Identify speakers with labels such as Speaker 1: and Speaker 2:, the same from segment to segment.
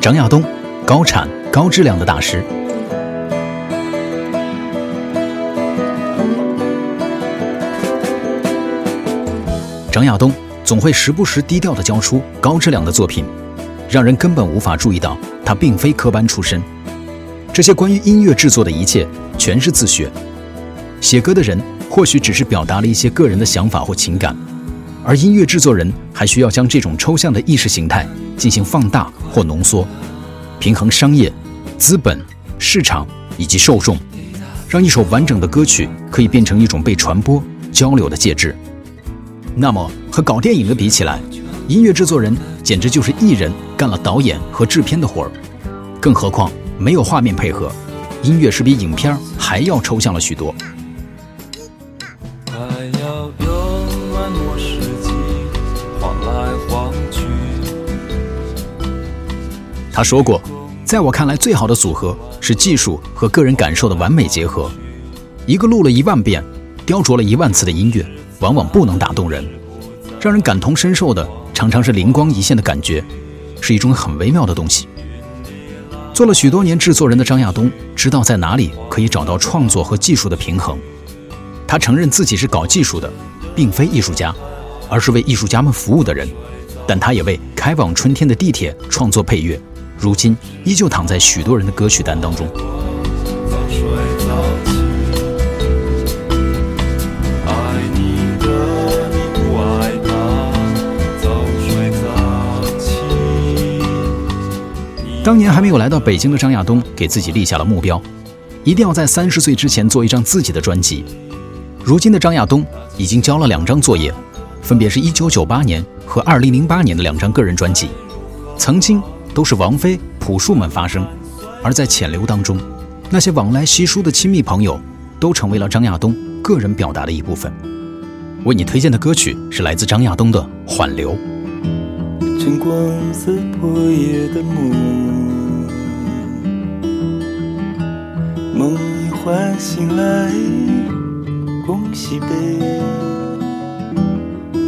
Speaker 1: 张亚东，高产高质量的大师。张亚东总会时不时低调的交出高质量的作品，让人根本无法注意到他并非科班出身。这些关于音乐制作的一切全是自学。写歌的人或许只是表达了一些个人的想法或情感，而音乐制作人还需要将这种抽象的意识形态进行放大或浓缩。平衡商业、资本、市场以及受众，让一首完整的歌曲可以变成一种被传播、交流的介质。那么，和搞电影的比起来，音乐制作人简直就是艺人干了导演和制片的活儿。更何况没有画面配合，音乐是比影片还要抽象了许多。他说过，在我看来，最好的组合是技术和个人感受的完美结合。一个录了一万遍、雕琢了一万次的音乐，往往不能打动人。让人感同身受的，常常是灵光一现的感觉，是一种很微妙的东西。做了许多年制作人的张亚东，知道在哪里可以找到创作和技术的平衡。他承认自己是搞技术的，并非艺术家，而是为艺术家们服务的人。但他也为开往春天的地铁创作配乐。如今依旧躺在许多人的歌曲单当中。当年还没有来到北京的张亚东，给自己立下了目标，一定要在三十岁之前做一张自己的专辑。如今的张亚东已经交了两张作业，分别是一九九八年和二零零八年的两张个人专辑。曾经。都是王菲、朴树们发声，而在浅流当中，那些往来稀疏的亲密朋友，都成为了张亚东个人表达的一部分。为你推荐的歌曲是来自张亚东的《缓流》。
Speaker 2: 晨光撕破夜的梦，梦一唤醒来，恭喜悲，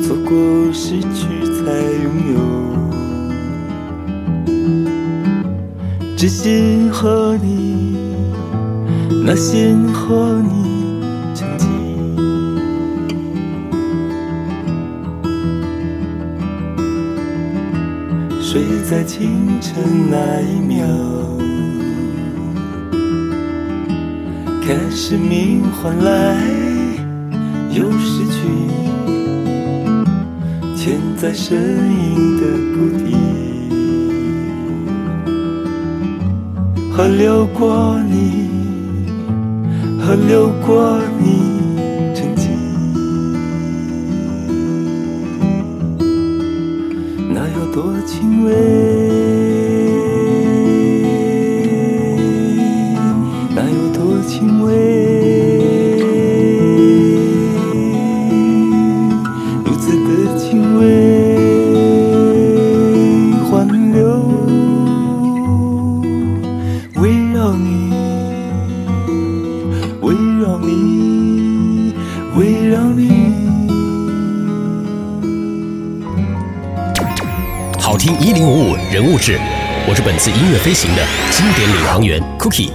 Speaker 2: 错过失去才拥有。只信和你，那信和你曾经睡在清晨那一秒，看生命换来又失去，潜在身影的谷底。河流过你，河流过你，曾经，那有多轻微？
Speaker 1: 你，围绕你好听一零五五人物志，我是本次音乐飞行的经典领航员 Cookie。